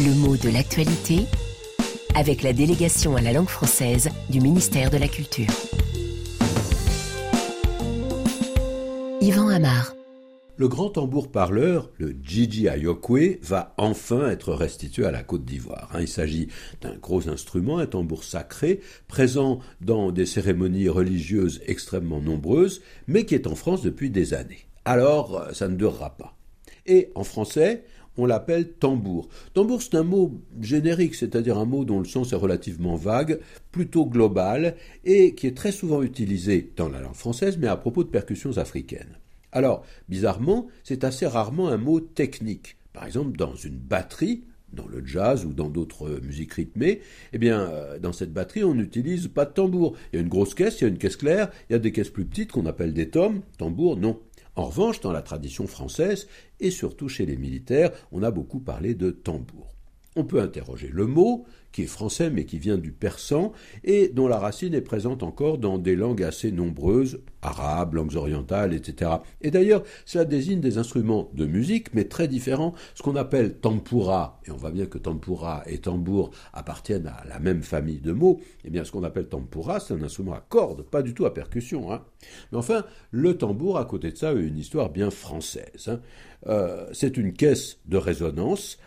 Le mot de l'actualité avec la délégation à la langue française du ministère de la Culture. Yvan Amar. Le grand tambour parleur, le Gigi Ayokwe, va enfin être restitué à la Côte d'Ivoire. Il s'agit d'un gros instrument, un tambour sacré, présent dans des cérémonies religieuses extrêmement nombreuses, mais qui est en France depuis des années. Alors, ça ne durera pas. Et en français, on l'appelle tambour. Tambour, c'est un mot générique, c'est-à-dire un mot dont le sens est relativement vague, plutôt global, et qui est très souvent utilisé dans la langue française, mais à propos de percussions africaines. Alors, bizarrement, c'est assez rarement un mot technique. Par exemple, dans une batterie, dans le jazz ou dans d'autres musiques rythmées, eh bien, euh, dans cette batterie, on n'utilise pas de tambour. Il y a une grosse caisse, il y a une caisse claire, il y a des caisses plus petites qu'on appelle des tomes. Tambour, non. En revanche, dans la tradition française, et surtout chez les militaires, on a beaucoup parlé de tambour. On peut interroger le mot, qui est français mais qui vient du persan, et dont la racine est présente encore dans des langues assez nombreuses, arabes, langues orientales, etc. Et d'ailleurs, cela désigne des instruments de musique, mais très différents, ce qu'on appelle tempura, et on voit bien que tempura et tambour appartiennent à la même famille de mots, et eh bien ce qu'on appelle tempura, c'est un instrument à cordes, pas du tout à percussion. Hein. Mais enfin, le tambour, à côté de ça, a une histoire bien française. Hein. Euh, c'est une caisse de résonance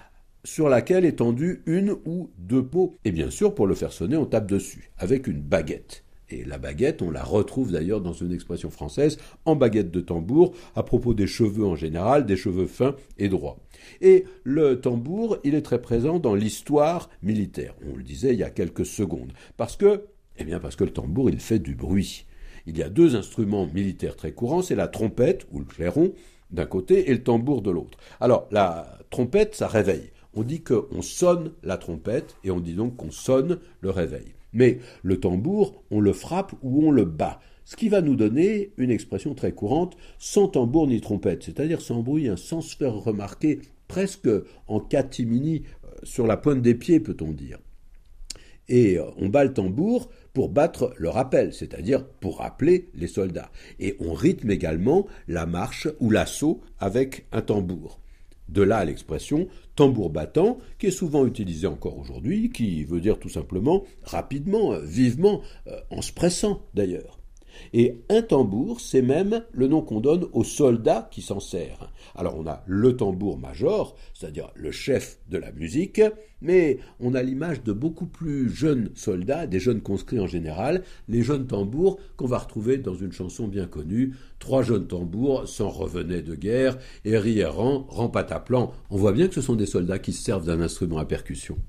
sur laquelle est tendue une ou deux peaux. Et bien sûr, pour le faire sonner, on tape dessus, avec une baguette. Et la baguette, on la retrouve d'ailleurs dans une expression française, en baguette de tambour, à propos des cheveux en général, des cheveux fins et droits. Et le tambour, il est très présent dans l'histoire militaire. On le disait il y a quelques secondes. Parce que, eh bien, parce que le tambour, il fait du bruit. Il y a deux instruments militaires très courants, c'est la trompette, ou le clairon, d'un côté, et le tambour de l'autre. Alors, la trompette, ça réveille on dit qu'on sonne la trompette et on dit donc qu'on sonne le réveil. Mais le tambour, on le frappe ou on le bat. Ce qui va nous donner une expression très courante, sans tambour ni trompette, c'est-à-dire sans bruit, sans se faire remarquer, presque en catimini, euh, sur la pointe des pieds, peut-on dire. Et euh, on bat le tambour pour battre le rappel, c'est-à-dire pour rappeler les soldats. Et on rythme également la marche ou l'assaut avec un tambour. De là l'expression tambour battant, qui est souvent utilisée encore aujourd'hui, qui veut dire tout simplement rapidement, vivement, euh, en se pressant d'ailleurs. Et un tambour, c'est même le nom qu'on donne au soldat qui s'en sert. Alors on a le tambour major, c'est-à-dire le chef de la musique, mais on a l'image de beaucoup plus jeunes soldats, des jeunes conscrits en général, les jeunes tambours qu'on va retrouver dans une chanson bien connue, Trois jeunes tambours s'en revenaient de guerre, et rierant, rang pataplan. On voit bien que ce sont des soldats qui se servent d'un instrument à percussion.